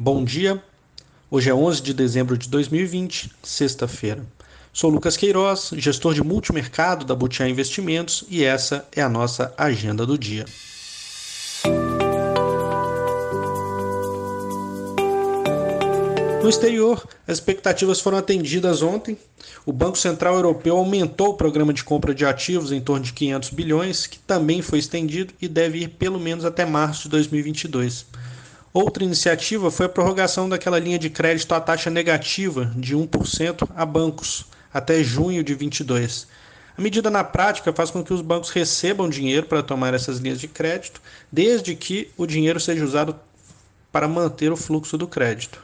Bom dia. Hoje é 11 de dezembro de 2020, sexta-feira. Sou Lucas Queiroz, gestor de multimercado da Butiá Investimentos e essa é a nossa agenda do dia. No exterior, as expectativas foram atendidas ontem. O Banco Central Europeu aumentou o programa de compra de ativos em torno de 500 bilhões, que também foi estendido e deve ir pelo menos até março de 2022. Outra iniciativa foi a prorrogação daquela linha de crédito à taxa negativa de 1% a bancos até junho de 22. A medida na prática faz com que os bancos recebam dinheiro para tomar essas linhas de crédito, desde que o dinheiro seja usado para manter o fluxo do crédito.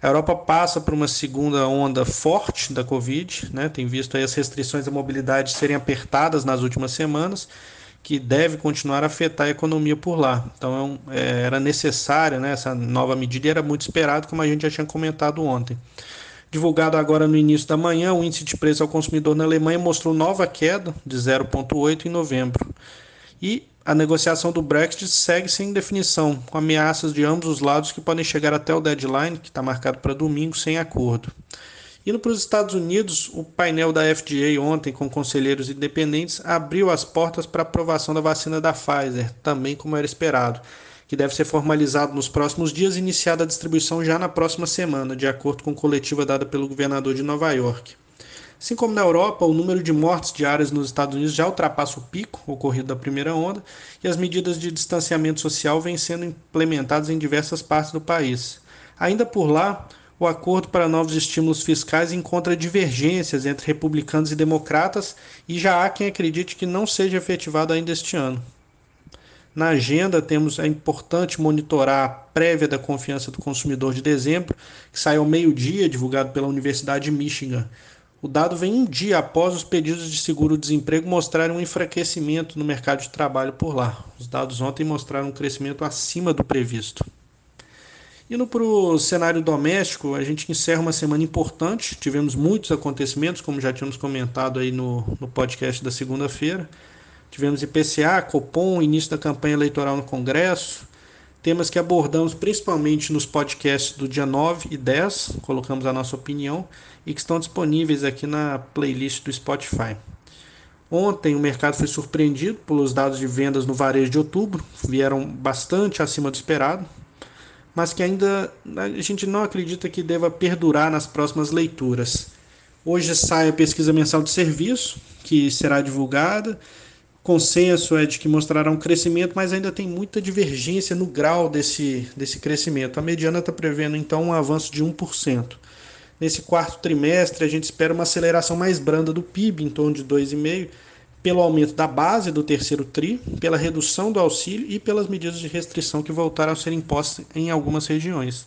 A Europa passa por uma segunda onda forte da Covid, né? tem visto as restrições à mobilidade serem apertadas nas últimas semanas que deve continuar a afetar a economia por lá. Então é, era necessária né, essa nova medida e era muito esperado, como a gente já tinha comentado ontem. Divulgado agora no início da manhã, o índice de preço ao consumidor na Alemanha mostrou nova queda de 0,8 em novembro. E a negociação do Brexit segue sem definição, com ameaças de ambos os lados que podem chegar até o deadline, que está marcado para domingo, sem acordo. Indo para os Estados Unidos, o painel da FDA ontem, com conselheiros independentes, abriu as portas para a aprovação da vacina da Pfizer, também como era esperado, que deve ser formalizado nos próximos dias e iniciada a distribuição já na próxima semana, de acordo com coletiva dada pelo governador de Nova York. Assim como na Europa, o número de mortes diárias nos Estados Unidos já ultrapassa o pico ocorrido da primeira onda e as medidas de distanciamento social vêm sendo implementadas em diversas partes do país. Ainda por lá, o acordo para novos estímulos fiscais encontra divergências entre republicanos e democratas e já há quem acredite que não seja efetivado ainda este ano. Na agenda, temos é importante monitorar a prévia da confiança do consumidor de dezembro, que sai ao meio-dia, divulgado pela Universidade de Michigan. O dado vem um dia após os pedidos de seguro-desemprego mostrarem um enfraquecimento no mercado de trabalho por lá. Os dados ontem mostraram um crescimento acima do previsto. Indo para o cenário doméstico, a gente encerra uma semana importante. Tivemos muitos acontecimentos, como já tínhamos comentado aí no, no podcast da segunda-feira. Tivemos IPCA, Copom, início da campanha eleitoral no Congresso, temas que abordamos principalmente nos podcasts do dia 9 e 10, colocamos a nossa opinião, e que estão disponíveis aqui na playlist do Spotify. Ontem o mercado foi surpreendido pelos dados de vendas no varejo de outubro, vieram bastante acima do esperado, mas que ainda a gente não acredita que deva perdurar nas próximas leituras. Hoje sai a pesquisa mensal de serviço, que será divulgada. Consenso é de que mostrará um crescimento, mas ainda tem muita divergência no grau desse, desse crescimento. A mediana está prevendo então um avanço de 1%. Nesse quarto trimestre, a gente espera uma aceleração mais branda do PIB, em torno de 2,5%, pelo aumento da base do terceiro TRI, pela redução do auxílio e pelas medidas de restrição que voltaram a ser impostas em algumas regiões.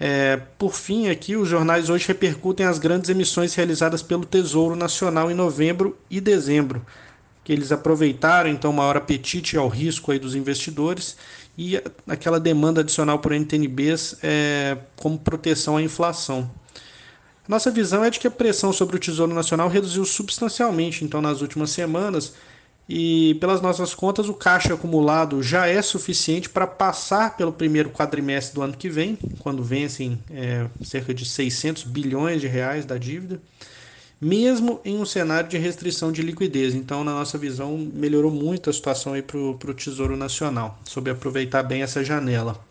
É, por fim, aqui os jornais hoje repercutem as grandes emissões realizadas pelo Tesouro Nacional em novembro e dezembro, que eles aproveitaram então maior apetite ao risco aí dos investidores e aquela demanda adicional por NTNBs é, como proteção à inflação. Nossa visão é de que a pressão sobre o Tesouro Nacional reduziu substancialmente então nas últimas semanas e pelas nossas contas o caixa acumulado já é suficiente para passar pelo primeiro quadrimestre do ano que vem, quando vencem é, cerca de 600 bilhões de reais da dívida, mesmo em um cenário de restrição de liquidez. Então, na nossa visão, melhorou muito a situação para o Tesouro Nacional, sobre aproveitar bem essa janela.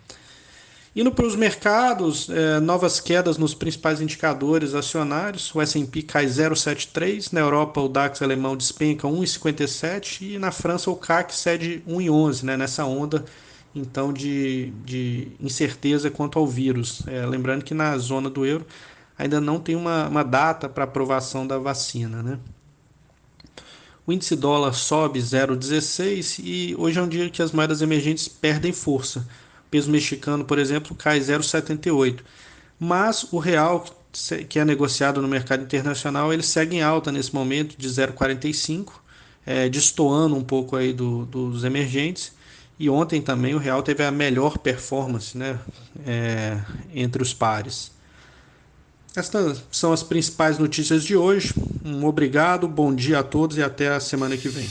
Indo para os mercados, é, novas quedas nos principais indicadores acionários. O S&P cai 0,73, na Europa o DAX alemão despenca 1,57 e na França o CAC cede 1,11, né, nessa onda então de, de incerteza quanto ao vírus. É, lembrando que na zona do euro ainda não tem uma, uma data para aprovação da vacina. Né? O índice dólar sobe 0,16 e hoje é um dia que as moedas emergentes perdem força peso mexicano, por exemplo, cai 0,78. Mas o real, que é negociado no mercado internacional, ele segue em alta nesse momento de 0,45, é, destoando um pouco aí do, dos emergentes. E ontem também o real teve a melhor performance né, é, entre os pares. Estas são as principais notícias de hoje. Um obrigado, bom dia a todos e até a semana que vem.